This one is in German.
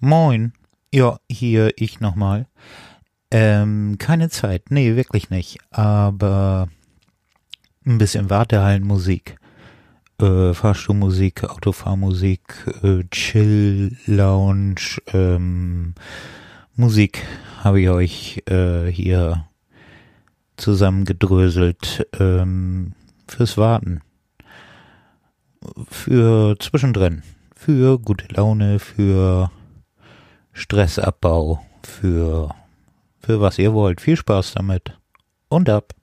Moin. Ja, hier ich nochmal. Ähm, keine Zeit. Nee, wirklich nicht. Aber ein bisschen Wartehallenmusik. Äh, Fahrstuhlmusik, Autofahrmusik, äh, Chill, Lounge, ähm, Musik habe ich euch äh, hier zusammengedröselt ähm, fürs Warten. Für zwischendrin. Für gute Laune, für Stressabbau, für, für was ihr wollt. Viel Spaß damit. Und ab.